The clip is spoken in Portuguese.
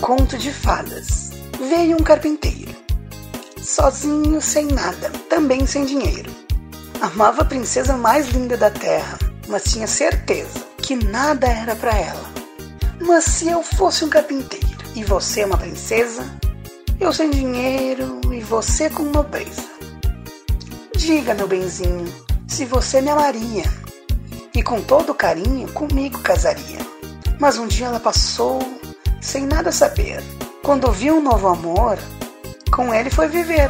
conto de fadas. Veio um carpinteiro. Sozinho, sem nada, também sem dinheiro. Amava a princesa mais linda da terra, mas tinha certeza que nada era para ela. Mas se eu fosse um carpinteiro e você uma princesa, eu sem dinheiro e você com nobreza. Diga, meu benzinho, se você me amaria e com todo carinho comigo casaria. Mas um dia ela passou sem nada saber. Quando viu um novo amor, com ele foi viver.